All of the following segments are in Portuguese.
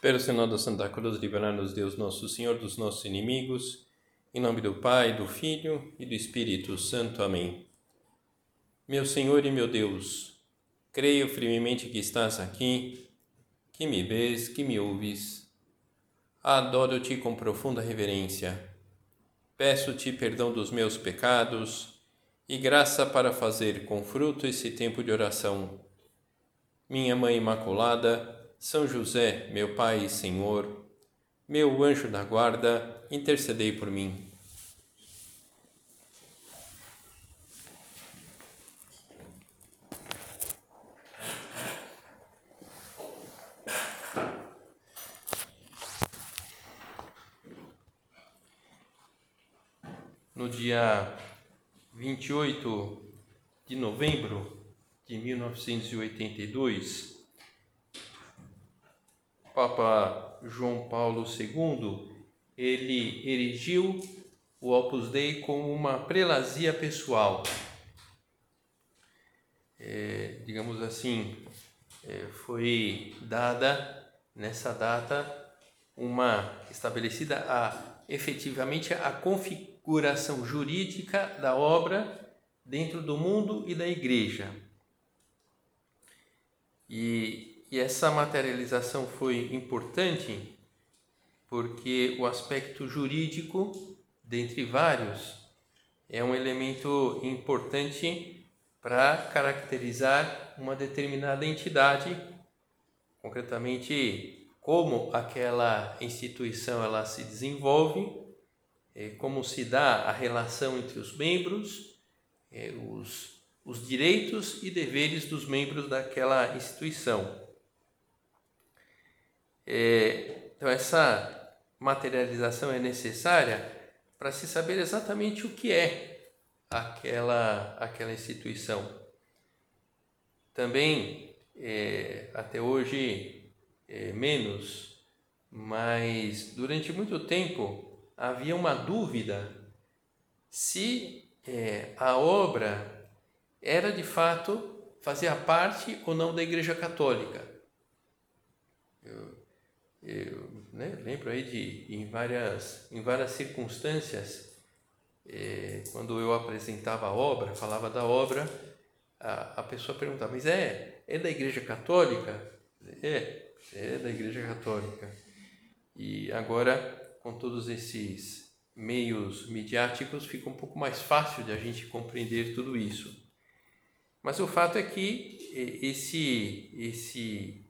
Pelo sinal da Santa Cruz, livrar-nos Deus Nosso Senhor dos nossos inimigos. Em nome do Pai, do Filho e do Espírito Santo. Amém. Meu Senhor e meu Deus, creio firmemente que estás aqui, que me vês, que me ouves. Adoro-te com profunda reverência. Peço-te perdão dos meus pecados e graça para fazer com fruto esse tempo de oração. Minha Mãe Imaculada, São José, meu Pai e Senhor, meu anjo da guarda, intercedei por mim. No dia 28 de novembro de 1982, Papa João Paulo II ele erigiu o Opus Dei como uma prelazia pessoal. É, digamos assim, é, foi dada nessa data uma estabelecida a efetivamente a configuração jurídica da obra dentro do mundo e da igreja. E e essa materialização foi importante porque o aspecto jurídico, dentre vários, é um elemento importante para caracterizar uma determinada entidade, concretamente como aquela instituição ela se desenvolve, é, como se dá a relação entre os membros, é, os, os direitos e deveres dos membros daquela instituição. É, então, essa materialização é necessária para se saber exatamente o que é aquela, aquela instituição. Também, é, até hoje, é, menos, mas durante muito tempo havia uma dúvida se é, a obra era de fato fazia parte ou não da Igreja Católica. Eu, né, lembro aí de em várias, em várias circunstâncias, é, quando eu apresentava a obra, falava da obra, a, a pessoa perguntava, mas é, é da Igreja Católica? É, é da Igreja Católica. E agora, com todos esses meios midiáticos, fica um pouco mais fácil de a gente compreender tudo isso. Mas o fato é que esse, esse é,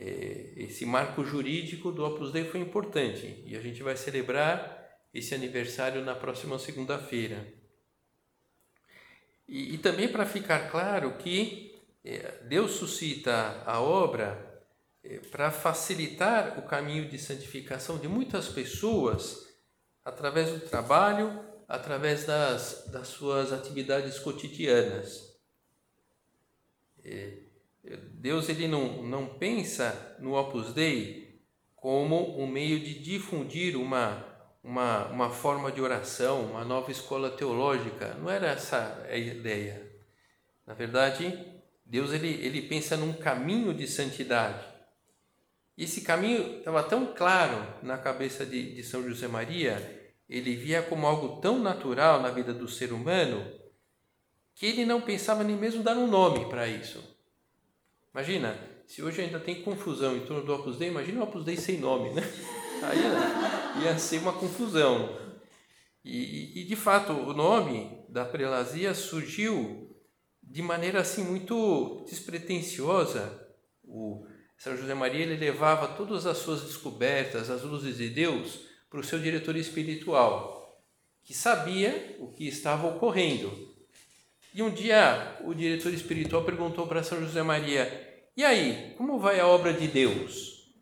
esse marco jurídico do Opus Dei foi importante e a gente vai celebrar esse aniversário na próxima segunda-feira. E, e, também para ficar claro que é, Deus suscita a obra é, para facilitar o caminho de santificação de muitas pessoas através do trabalho, através das, das suas atividades cotidianas. Deus ele não, não pensa no Opus Dei como um meio de difundir uma, uma, uma forma de oração, uma nova escola teológica. Não era essa a ideia. Na verdade, Deus ele, ele pensa num caminho de santidade. E esse caminho estava tão claro na cabeça de, de São José Maria, ele via como algo tão natural na vida do ser humano, que ele não pensava nem mesmo dar um nome para isso. Imagina, se hoje ainda tem confusão em torno do Opus Dei, imagina o Opus Dei sem nome, né? Aí ia, ia ser uma confusão. E, e, de fato, o nome da prelazia surgiu de maneira assim muito despretensiosa. O São José Maria ele levava todas as suas descobertas, as luzes de Deus, para o seu diretor espiritual, que sabia o que estava ocorrendo. E um dia o diretor espiritual perguntou para São José Maria: e aí, como vai a obra de Deus?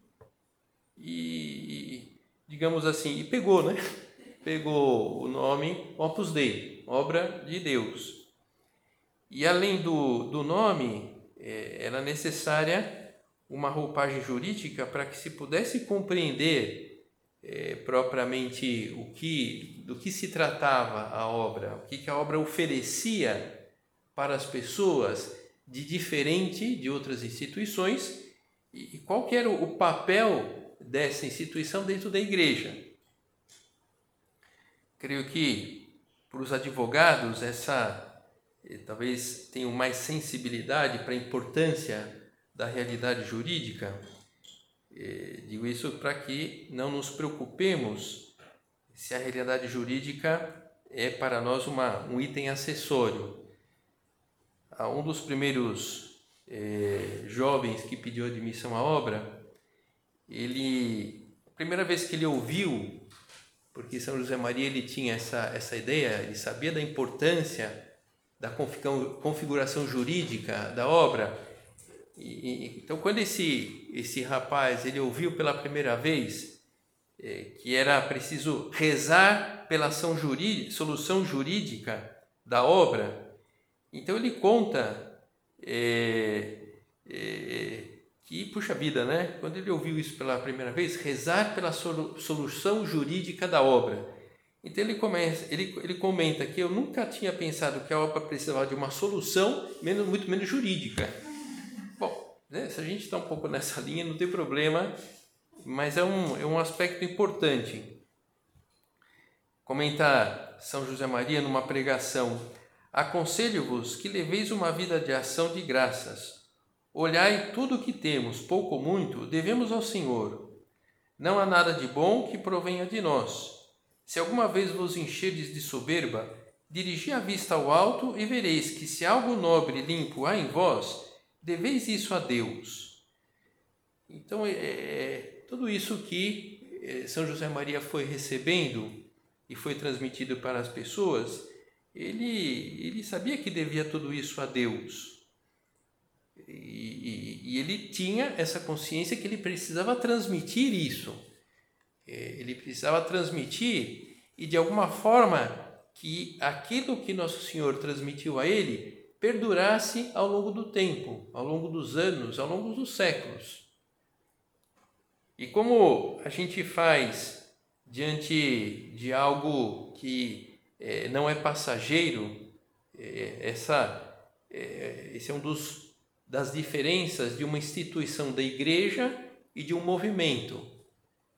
E, digamos assim, e pegou, né? Pegou o nome Opus Dei, obra de Deus. E além do, do nome, é, era necessária uma roupagem jurídica para que se pudesse compreender é, propriamente o que, do que se tratava a obra, o que, que a obra oferecia para as pessoas de diferente de outras instituições e qual era o papel dessa instituição dentro da igreja. Creio que para os advogados essa eh, talvez tenham mais sensibilidade para a importância da realidade jurídica. Eh, digo isso para que não nos preocupemos se a realidade jurídica é para nós uma, um item acessório. Um dos primeiros eh, jovens que pediu admissão à obra, ele, a primeira vez que ele ouviu porque São José Maria ele tinha essa, essa ideia, ele sabia da importância da configuração jurídica da obra. E, então, quando esse, esse rapaz ele ouviu pela primeira vez é, que era preciso rezar pela jurídica, solução jurídica da obra, então ele conta é, é, que, puxa vida, né? Quando ele ouviu isso pela primeira vez, rezar pela solução jurídica da obra. Então ele, começa, ele, ele comenta que eu nunca tinha pensado que a obra precisava de uma solução, menos, muito menos jurídica. Bom, né, se a gente está um pouco nessa linha, não tem problema, mas é um, é um aspecto importante. Comenta São José Maria numa pregação: Aconselho-vos que leveis uma vida de ação de graças Olhai tudo o que temos, pouco ou muito, devemos ao Senhor. Não há nada de bom que provenha de nós. Se alguma vez vos encherdes de soberba, dirigi a vista ao alto e vereis que se algo nobre e limpo há em vós, deveis isso a Deus. Então, é, é tudo isso que é, São José Maria foi recebendo e foi transmitido para as pessoas, ele, ele sabia que devia tudo isso a Deus. E, e, e, ele tinha essa consciência que ele precisava transmitir isso. É, ele precisava transmitir e de alguma forma que aquilo que Nosso Senhor transmitiu a ele perdurasse ao longo do tempo, ao longo dos anos, ao longo dos séculos. E como a gente faz diante de algo que é, não é passageiro, é, essa, é, esse é um dos das diferenças de uma instituição da igreja e de um movimento.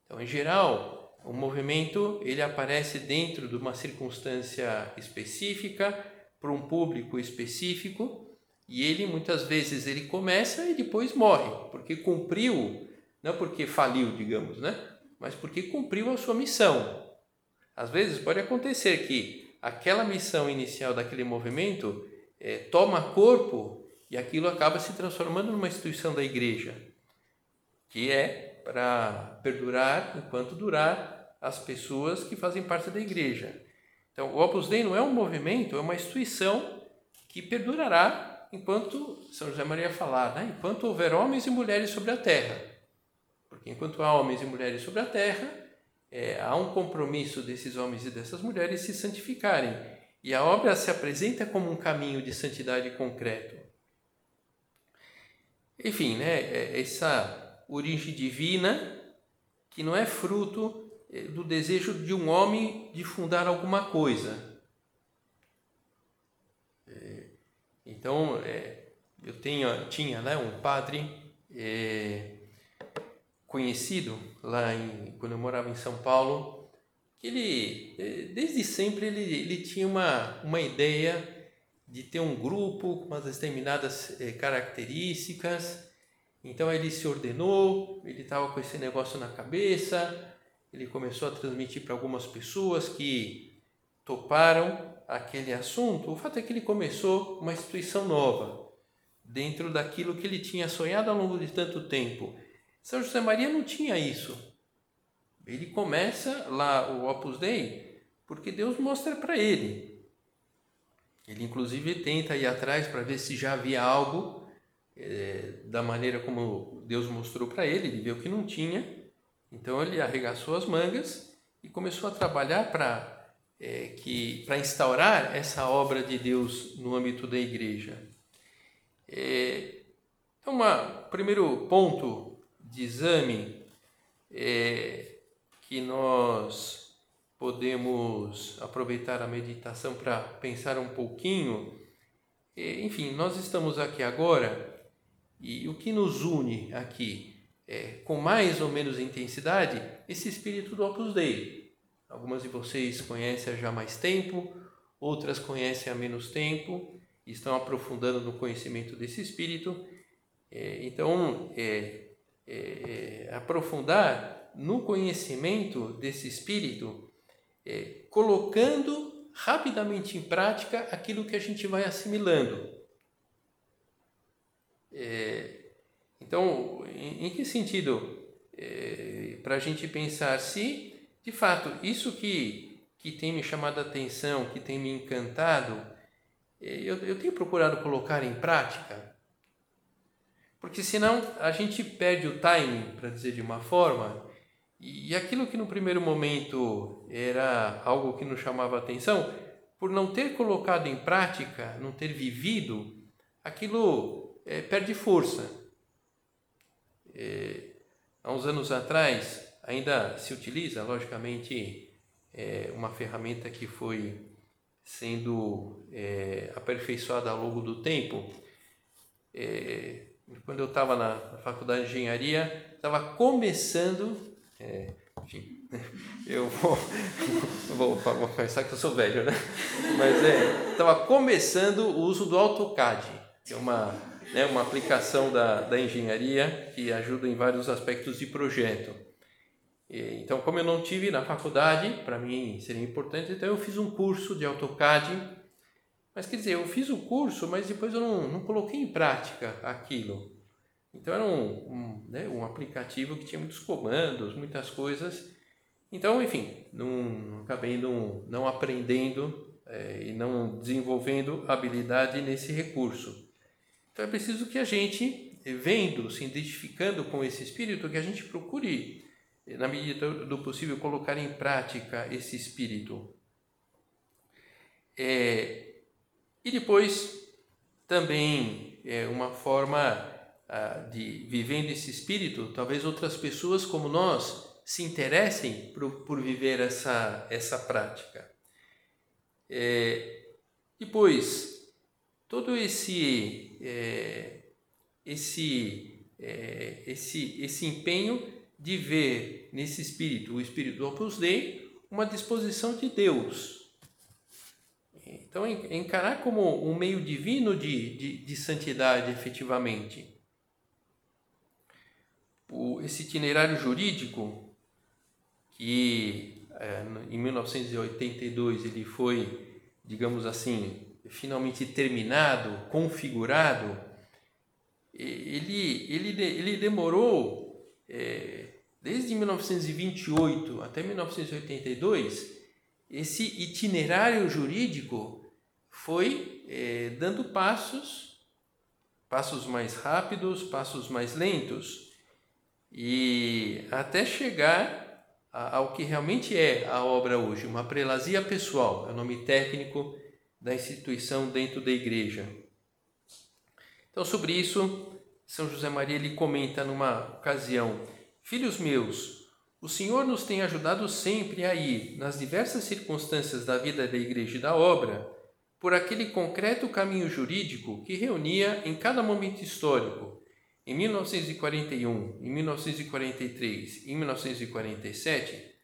Então, em geral, o movimento ele aparece dentro de uma circunstância específica para um público específico e ele muitas vezes ele começa e depois morre porque cumpriu, não porque faliu, digamos, né? Mas porque cumpriu a sua missão. Às vezes pode acontecer que aquela missão inicial daquele movimento é, toma corpo e aquilo acaba se transformando numa instituição da igreja, que é para perdurar enquanto durar as pessoas que fazem parte da igreja. Então, o Opus Dei não é um movimento, é uma instituição que perdurará enquanto São José Maria falar, né? enquanto houver homens e mulheres sobre a terra. Porque enquanto há homens e mulheres sobre a terra, é, há um compromisso desses homens e dessas mulheres se santificarem. E a obra se apresenta como um caminho de santidade concreto. Enfim, né, é, essa origem divina que não é fruto é, do desejo de um homem de fundar alguma coisa. É, então, eu tenho, tinha né, um padre é, conhecido lá em, quando eu morava em São Paulo, que ele, desde sempre, ele, ele tinha uma, uma ideia de ter um grupo com umas determinadas eh, características. Então ele se ordenou, ele estava com esse negócio na cabeça, ele começou a transmitir para algumas pessoas que toparam aquele assunto. O fato é que ele começou uma instituição nova, dentro daquilo que ele tinha sonhado ao longo de tanto tempo. São José Maria não tinha isso. Ele começa lá o Opus Dei porque Deus mostra para ele ele, inclusive, tenta ir atrás para ver se já havia algo é, da maneira como Deus mostrou para ele. Ele viu que não tinha, então ele arregaçou as mangas e começou a trabalhar para é, que para instaurar essa obra de Deus no âmbito da igreja. É, então, o primeiro ponto de exame é que nós podemos aproveitar a meditação para pensar um pouquinho. Enfim, nós estamos aqui agora e o que nos une aqui é, com mais ou menos intensidade esse espírito do Opus Dei. Algumas de vocês conhecem já há mais tempo, outras conhecem há menos tempo, estão aprofundando no conhecimento desse espírito. É, então, é, é, aprofundar no conhecimento desse espírito, é, colocando rapidamente em prática aquilo que a gente vai assimilando. É, então, em, em, que sentido? Para a gente pensar se, de fato, isso que, que tem me chamado a atenção, que tem me encantado, eu, eu tenho procurado colocar em prática. Porque senão a gente perde o timing, para dizer de uma forma, e aquilo que no primeiro momento era algo que nos chamava atenção, por não ter colocado em prática, não ter vivido, aquilo é, perde força. É, há uns anos atrás, ainda se utiliza, logicamente, é, uma ferramenta que foi sendo é, aperfeiçoada ao longo do tempo. É, quando eu estava na, faculdade de engenharia, estava começando, é, enfim, eu vou, vou, vou pensar que eu sou velho, né? Mas é, estava começando o uso do AutoCAD, que é uma, né, uma aplicação da, da engenharia que ajuda em vários aspectos de projeto. E, então, como eu não tive na faculdade, para mim seria importante, então eu fiz um curso de AutoCAD mas quer dizer, eu fiz o curso, mas depois eu não, não coloquei em prática aquilo. Então era um, um, né, um aplicativo que tinha muitos comandos, muitas coisas. Então, enfim, não, acabei não, não aprendendo é, e não desenvolvendo habilidade nesse recurso. Então é preciso que a gente, vendo, se identificando com esse espírito, que a gente procure, na medida do possível, colocar em prática esse espírito. É, e depois, também é uma forma ah, de vivendo esse espírito, talvez outras pessoas como nós se interessem por, por viver essa, essa prática. É, depois, todo esse, é, esse, é, esse, esse empenho de ver nesse espírito, o espírito do Opus Dei, uma disposição de Deus então, encarar como um meio divino de, de, de santidade, efetivamente. O, esse itinerário jurídico, que é, em 1982 ele foi, digamos assim, finalmente terminado, configurado, ele, ele, ele demorou, é, desde 1928 até 1982, esse itinerário jurídico foi é, dando passos, passos mais rápidos, passos mais lentos, e até chegar ao que realmente é a obra hoje, uma prelazia pessoal, é o nome técnico da instituição dentro da igreja. Então, sobre isso, São José Maria ele comenta numa ocasião: Filhos meus, o Senhor nos tem ajudado sempre a ir, nas diversas circunstâncias da vida da Igreja e da obra, por aquele concreto caminho jurídico que reunia em cada momento histórico, em 1941, em 1943 e em 1947,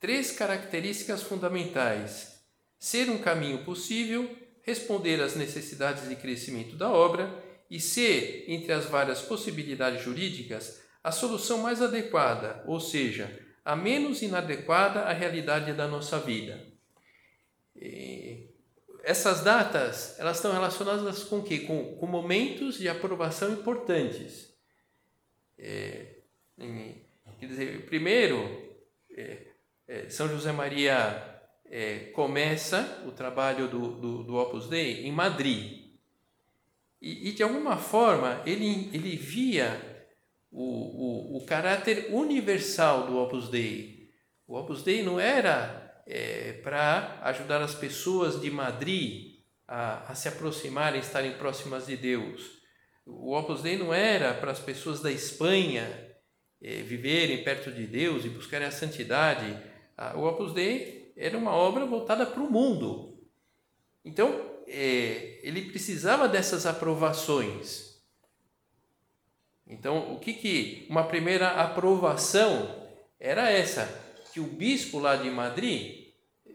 três características fundamentais: ser um caminho possível, responder às necessidades de crescimento da obra e ser, entre as várias possibilidades jurídicas, a solução mais adequada, ou seja, a menos inadequada à realidade da nossa vida. E essas datas, elas estão relacionadas com o quê? Com, com momentos de aprovação importantes. É, quer dizer, primeiro, é, é, São José Maria é, começa o trabalho do, do, do Opus Dei em Madrid. E, e de alguma forma ele, ele via o, o, o caráter universal do Opus Dei. O Opus Dei não era é, para ajudar as pessoas de Madrid a, a se aproximarem, estarem próximas de Deus. O Opus Dei não era para as pessoas da Espanha é, viverem perto de Deus e buscarem a santidade. O Opus Dei era uma obra voltada para o mundo. Então, é, ele precisava dessas aprovações. Então, o que que uma primeira aprovação era essa, que o bispo lá de Madrid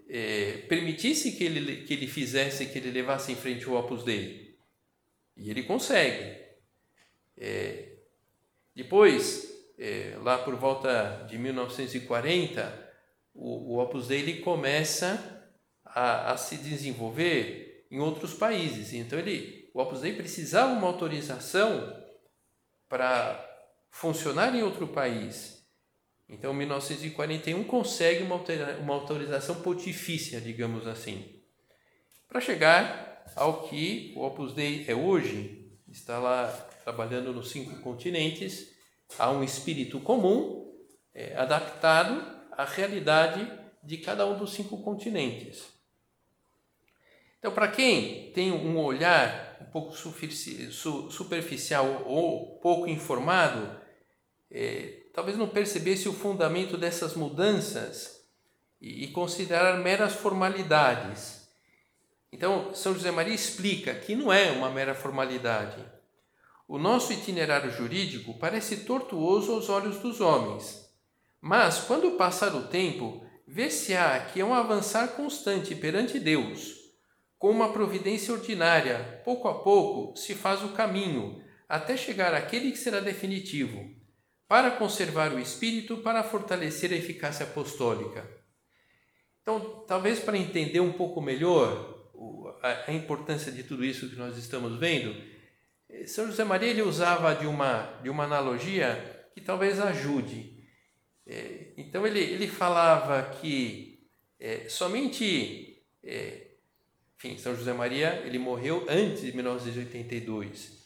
é, permitisse que ele, que ele fizesse, que ele levasse em frente o Opus Dei. E ele consegue. É, depois, é, lá por volta de 1940, o, o Opus Dei ele começa a, a se desenvolver em outros países. Então, ele, o Opus Dei precisava uma autorização para funcionar em outro país. Então, 1941 consegue uma, uma autorização pontifícia, digamos assim, para chegar ao que o Opus Dei é hoje. Está lá trabalhando nos cinco continentes, há um espírito comum, é, adaptado à realidade de cada um dos cinco continentes. Então, para quem tem um olhar um pouco superficial ou pouco informado, é, talvez não percebesse o fundamento dessas mudanças e, e considerar meras formalidades. Então, São José Maria explica que não é uma mera formalidade. O nosso itinerário jurídico parece tortuoso aos olhos dos homens, mas quando passar o tempo, ver-se-á que é um avançar constante perante Deus com uma providência ordinária, pouco a pouco se faz o caminho, até chegar àquele que será definitivo, para conservar o espírito, para fortalecer a eficácia apostólica. Então, talvez para entender um pouco melhor a importância de tudo isso que nós estamos vendo, eh, São José Maria ele usava de uma, de uma analogia que talvez ajude. Eh, então, ele, ele falava que é, somente é, enfim, São José Maria ele morreu antes de 1982.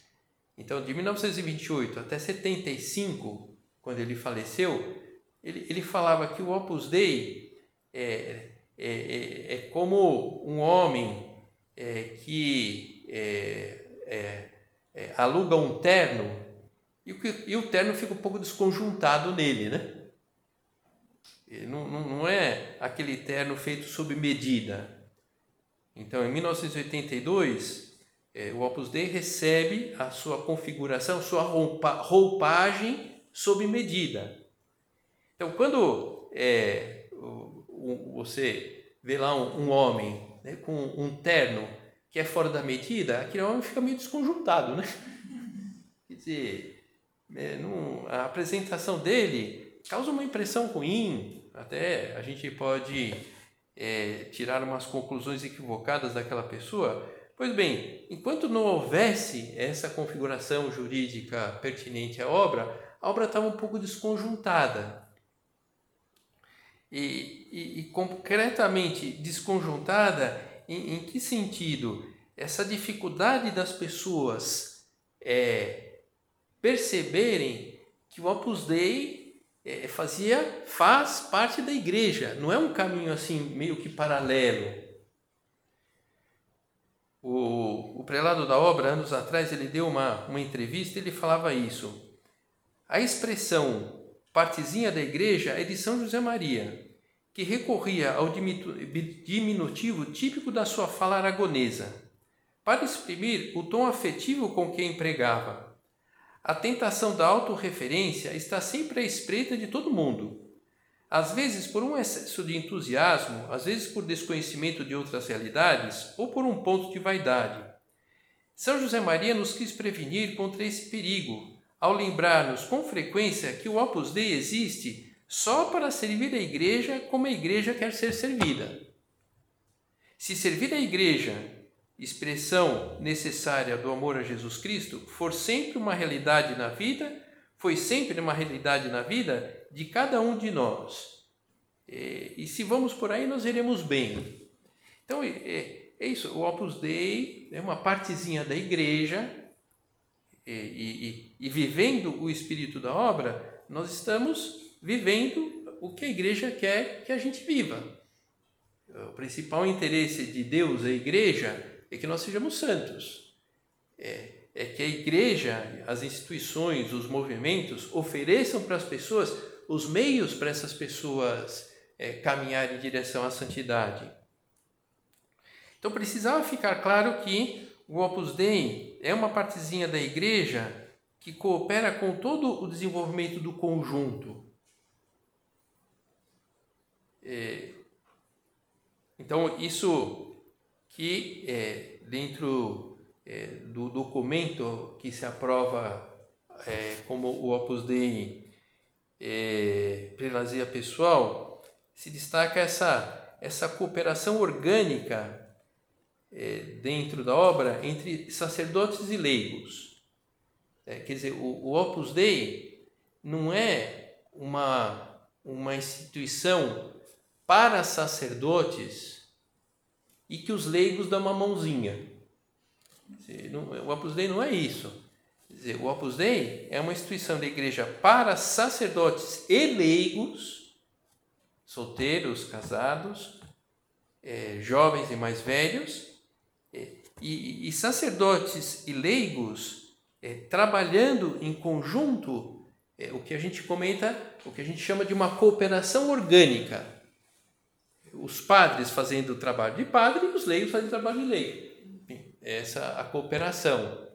Então, de 1928 até 75, quando ele faleceu, ele, ele falava que o Opus Dei é, é, é, é como um homem é, que é, é, aluga um terno e o, e o terno fica um pouco desconjuntado nele, né? Não, não, não é aquele terno feito sob medida, então, em 1982, é, o Opus Dei recebe a sua configuração, sua roupa, roupagem sob medida. Então, quando é, o, o, você vê lá um, um homem né, com um terno que é fora da medida, aquele homem fica meio desconjuntado, né? Quer dizer, é, não, a apresentação dele causa uma impressão ruim, até a gente pode é, tirar umas conclusões equivocadas daquela pessoa. Pois bem, enquanto não houvesse essa configuração jurídica pertinente à obra, a obra estava um pouco desconjuntada. E, e, e concretamente desconjuntada em, em, que sentido? Essa dificuldade das pessoas é, perceberem que o Opus Dei é, fazia, faz parte da igreja, não é um caminho assim meio que paralelo. O, o prelado da obra, anos atrás, ele deu uma, uma entrevista e ele falava isso. A expressão partezinha da igreja é de São José Maria, que recorria ao diminutivo típico da sua fala aragonesa, para exprimir o tom afetivo com que empregava. A tentação da autorreferência está sempre à espreita de todo mundo. Às vezes por um excesso de entusiasmo, às vezes por desconhecimento de outras realidades ou por um ponto de vaidade. São José Maria nos quis prevenir contra esse perigo, ao lembrar-nos com frequência que o Opus Dei existe só para servir a Igreja como a Igreja quer ser servida. Se servir a Igreja expressão necessária do amor a Jesus Cristo, for sempre uma realidade na vida, foi sempre uma realidade na vida de cada um de nós. E, e se vamos por aí, nós iremos bem. Então, é, é isso. O Opus Dei é uma partezinha da igreja e, e, e vivendo o espírito da obra, nós estamos vivendo o que a igreja quer que a gente viva. O principal interesse de Deus, a igreja, é que nós sejamos santos. É, é que a igreja, as instituições, os movimentos ofereçam para as pessoas os meios para essas pessoas é, caminharem em direção à santidade. Então precisava ficar claro que o Opus Dei é uma partezinha da igreja que coopera com todo o desenvolvimento do conjunto. É, então, isso que é, dentro é, do documento que se aprova é, como o Opus Dei é, Prelazia Pessoal, se destaca essa, essa cooperação orgânica é, dentro da obra entre sacerdotes e leigos. É, quer dizer, o, o Opus Dei não é uma, uma instituição para sacerdotes e que os leigos dão uma mãozinha. O Opus Dei não é isso. O Opus Dei é uma instituição da igreja para sacerdotes e leigos, solteiros, casados, é, jovens e mais velhos, e, e sacerdotes e leigos é, trabalhando em conjunto, é, o que a gente comenta, o que a gente chama de uma cooperação orgânica. Os padres fazendo o trabalho de padre e os leigos fazendo o trabalho de leigo. Essa a cooperação.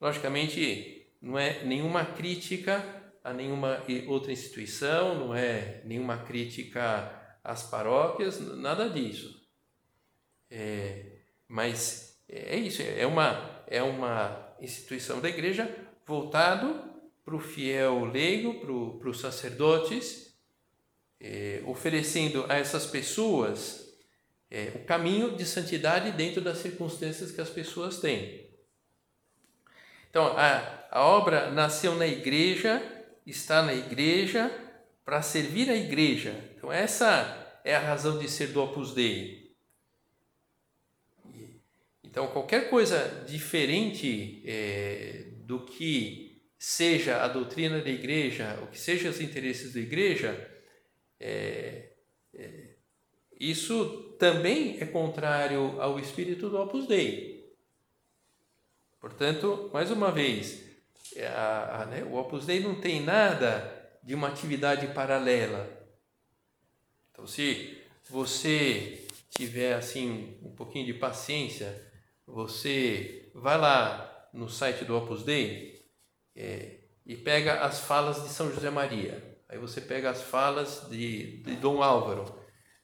Logicamente, não é nenhuma crítica a nenhuma outra instituição, não é nenhuma crítica às paróquias, nada disso. É, mas é isso, é uma, é uma instituição da igreja voltado para o fiel leigo, para, os sacerdotes, é, oferecendo a essas pessoas é, o caminho de santidade dentro das circunstâncias que as pessoas têm. Então, a, a obra nasceu na igreja, está na igreja, para servir a igreja. Então, essa é a razão de ser do Opus Dei. Então, qualquer coisa diferente é, do que seja a doutrina da igreja, o que seja os interesses da igreja, é, é, isso também é contrário ao espírito do Opus Dei. Portanto, mais uma vez, é, a, a, né, o Opus Dei não tem nada de uma atividade paralela. Então, se você tiver assim um pouquinho de paciência, você vai lá no site do Opus Dei é, e pega as falas de São José Maria. Aí você pega as falas de, de Dom Álvaro,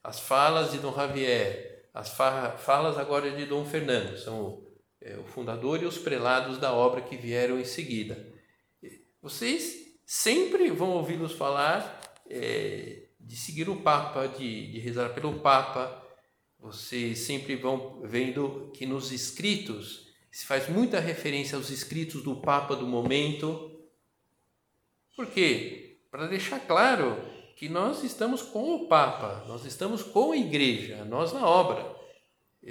as falas de Dom Javier, as fa falas agora de Dom Fernando, são o, é, o fundador e os prelados da obra que vieram em seguida. Vocês sempre vão ouvi-los falar é, de seguir o Papa, de, de rezar pelo Papa, vocês sempre vão vendo que nos escritos se faz muita referência aos escritos do Papa do momento. Por quê? Para deixar claro que nós estamos com o Papa, nós estamos com a igreja, nós na obra.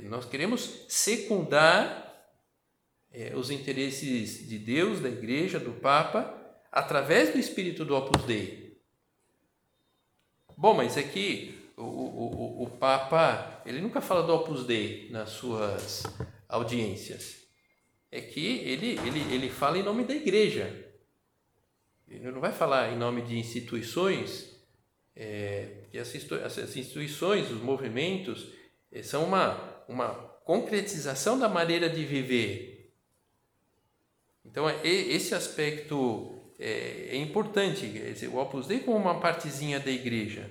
Nós queremos secundar é, os interesses de Deus, da igreja, do Papa, através do espírito do Opus Dei. Bom, mas aqui o, o, o Papa, ele nunca fala do Opus Dei nas suas audiências. É que ele, ele, ele fala em nome da igreja. Ele não vai falar em nome de instituições, é, e essas instituições, os movimentos, é, são uma, uma concretização da maneira de viver. Então, é, esse aspecto é, é importante. O Opus Dei como uma partezinha da igreja.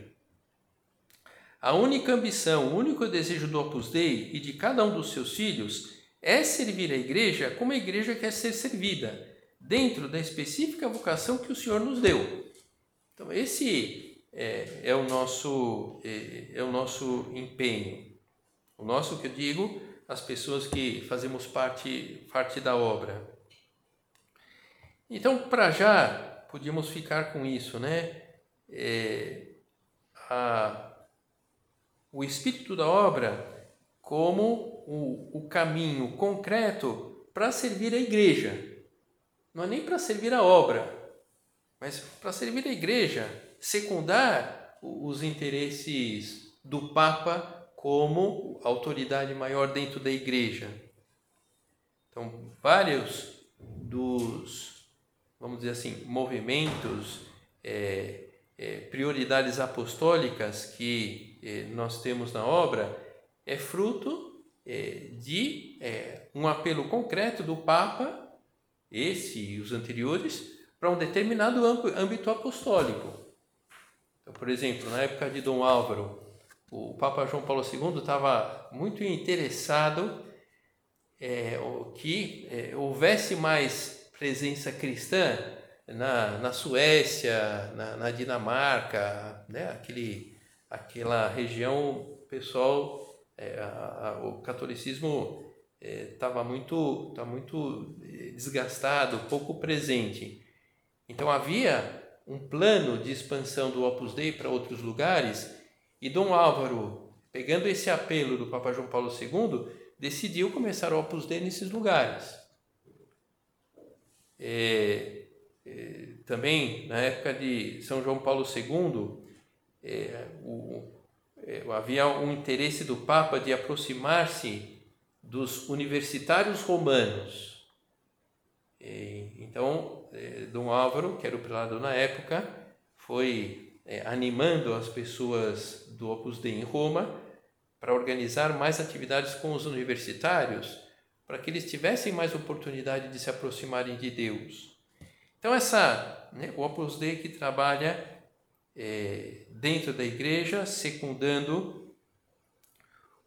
A única ambição, o único desejo do Opus Dei e de cada um dos seus filhos é servir a igreja como a igreja quer ser servida, dentro da específica vocação que o Senhor nos deu. Então, esse é, é o, nosso, é, é o nosso empenho. O nosso, que eu digo, as pessoas que fazemos parte, parte da obra. Então, para já, podíamos ficar com isso, né? É, a, o espírito da obra como o, o caminho concreto para servir a igreja. Não é nem para servir a obra, mas para servir a igreja, secundar os interesses do Papa como autoridade maior dentro da igreja. Então, vários dos, vamos dizer assim, movimentos, é, é, prioridades apostólicas que eh, nós temos na obra é fruto eh, de eh, um apelo concreto do Papa esse e os anteriores, para um determinado âmbito apostólico. Então, por exemplo, na época de Dom Álvaro, o Papa João Paulo II estava muito interessado é, que é, houvesse mais presença cristã na, na Suécia, na, na Dinamarca, né? Aquele, aquela região, pessoal, é, a, a, o catolicismo estava é, muito, tá muito é, desgastado, pouco presente. Então havia um plano de expansão do Opus Dei para outros lugares e Dom Álvaro, pegando esse apelo do Papa João Paulo II, decidiu começar o Opus Dei nesses lugares. É, é, também, na época de São João Paulo II, é, o, é, havia um interesse do Papa de aproximar-se dos universitários romanos. É, então, é, Dom Álvaro, que era o prelado na época, foi animando as pessoas do Opus Dei em Roma para organizar mais atividades com os universitários, para que eles tivessem mais oportunidade de se aproximarem de Deus. Então, essa, né, o Opus Dei que trabalha é, dentro da igreja, secundando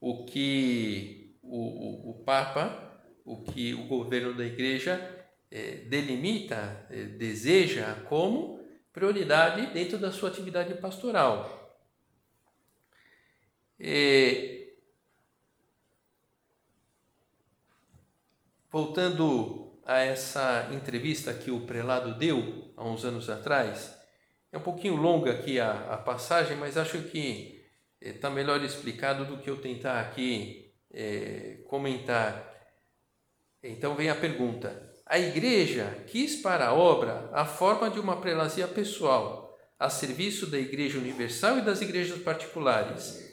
o que o, o, Papa, o que o governo da igreja é, delimita, é, deseja como prioridade dentro da sua atividade pastoral. É, voltando a essa entrevista que o prelado deu há uns anos atrás, é um pouquinho longa aqui a, a passagem, mas acho que está é, melhor explicado do que eu tentar aqui é, comentar. Então vem a pergunta: a igreja quis para a obra a forma de uma prelazia pessoal, a serviço da Igreja Universal e das igrejas particulares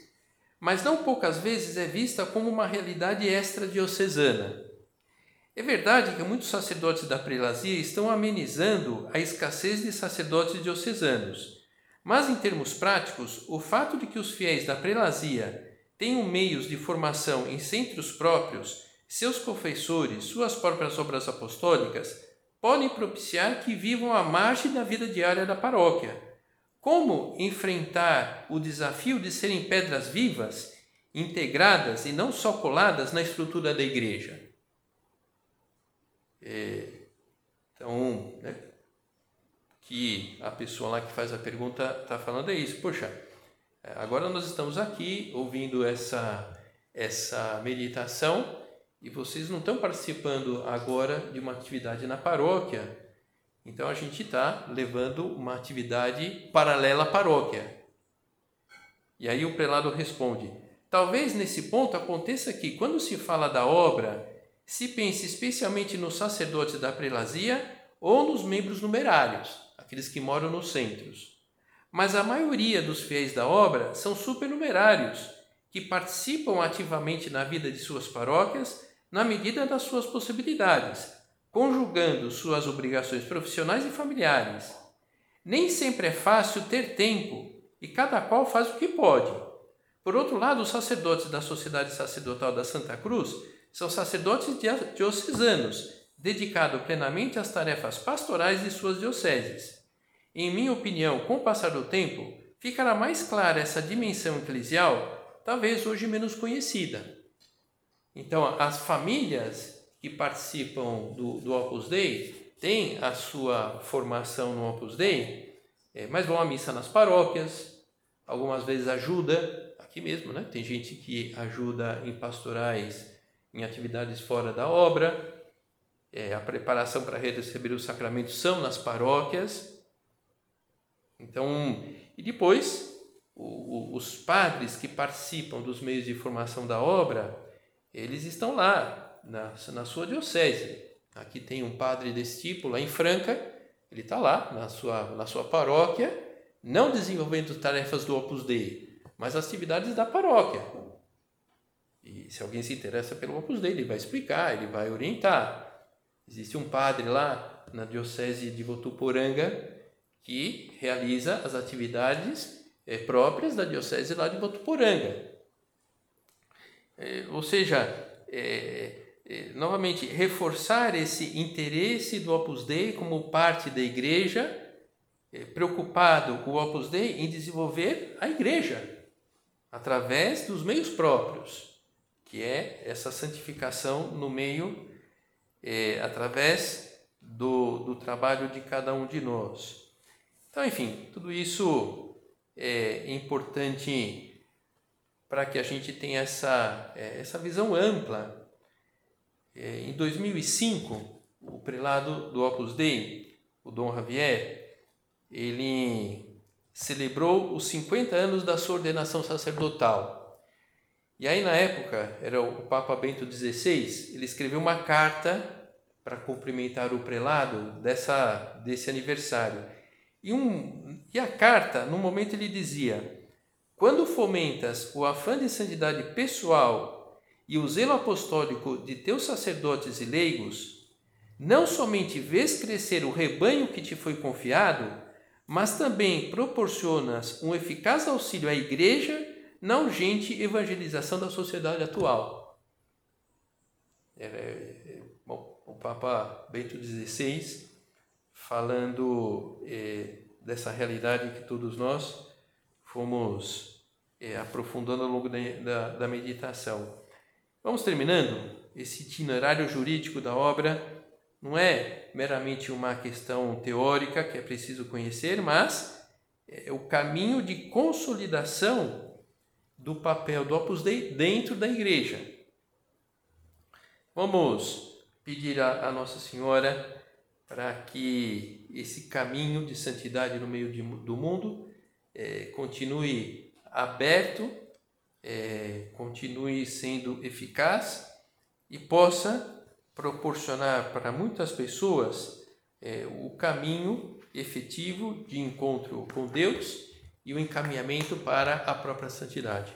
mas não poucas vezes é vista como uma realidade extra-diocesana. É verdade que muitos sacerdotes da prelazia estão amenizando a escassez de sacerdotes diocesanos, mas em termos práticos, o fato de que os fiéis da prelazia tenham meios de formação em centros próprios, seus confessores, suas próprias obras apostólicas, podem propiciar que vivam à margem da vida diária da paróquia como enfrentar o desafio de serem pedras vivas, integradas e não só coladas na estrutura da igreja? É, então, né, que a pessoa lá que faz a pergunta está falando é isso. Poxa, agora nós estamos aqui ouvindo essa, essa meditação e vocês não estão participando agora de uma atividade na paróquia então a gente está levando uma atividade paralela à paróquia. E aí o prelado responde: talvez nesse ponto aconteça que, quando se fala da obra, se pense especialmente nos sacerdotes da prelazia ou nos membros numerários, aqueles que moram nos centros. Mas a maioria dos fiéis da obra são supernumerários, que participam ativamente na vida de suas paróquias na medida das suas possibilidades conjugando suas obrigações profissionais e familiares. Nem sempre é fácil ter tempo e cada qual faz o que pode. Por outro lado, os sacerdotes da Sociedade Sacerdotal da Santa Cruz são sacerdotes diocesanos, dedicados plenamente às tarefas pastorais de suas dioceses. Em minha opinião, com o passar do tempo, ficará mais clara essa dimensão eclesial, talvez hoje menos conhecida. Então, as famílias que participam do, do Opus Dei têm a sua formação no Opus Dei, é, mas vão à missa nas paróquias, algumas vezes ajuda, aqui mesmo, né? Tem gente que ajuda em pastorais, em atividades fora da obra, é, a preparação para receber os sacramentos são nas paróquias. Então, e depois, o, o, os padres que participam dos meios de formação da obra, eles estão lá na, na sua diocese. Aqui tem um padre desse tipo, lá em Franca, ele está lá na sua, na sua paróquia, não desenvolvendo tarefas do Opus Dei, mas atividades da paróquia. E se alguém se interessa pelo Opus Dei, ele vai explicar, ele vai orientar. Existe um padre lá na diocese de Votuporanga que realiza as atividades é, próprias da diocese lá de Votuporanga. É, ou seja, é, novamente, reforçar esse interesse do Opus Dei como parte da igreja, preocupado o Opus Dei em desenvolver a igreja através dos meios próprios, que é essa santificação no meio, é, através do, do trabalho de cada um de nós. Então, enfim, tudo isso é importante para que a gente tenha essa, é, essa visão ampla. É, em 2005, o prelado do Opus Dei, o Dom Javier, ele celebrou os 50 anos da sua ordenação sacerdotal. E aí, na época, era o Papa Bento XVI, ele escreveu uma carta para cumprimentar o prelado dessa, desse aniversário. E, um, e a carta, no momento, ele dizia: Quando fomentas o afã de santidade pessoal e o zelo apostólico de teus sacerdotes e leigos, não somente vês crescer o rebanho que te foi confiado, mas também proporcionas um eficaz auxílio à igreja na urgente evangelização da sociedade atual. Era, bom, o Papa Bento XVI falando eh, dessa realidade que todos nós fomos eh, aprofundando ao longo da, da, da meditação. Vamos terminando. Esse itinerário jurídico da obra não é meramente uma questão teórica que é preciso conhecer, mas é o caminho de consolidação do papel do Opus Dei dentro da igreja. Vamos pedir a, a Nossa Senhora para que esse caminho de santidade no meio de, do mundo é, continue aberto, é, continue sendo eficaz e possa proporcionar para muitas pessoas é, o caminho efetivo de encontro com Deus e o encaminhamento para a própria santidade.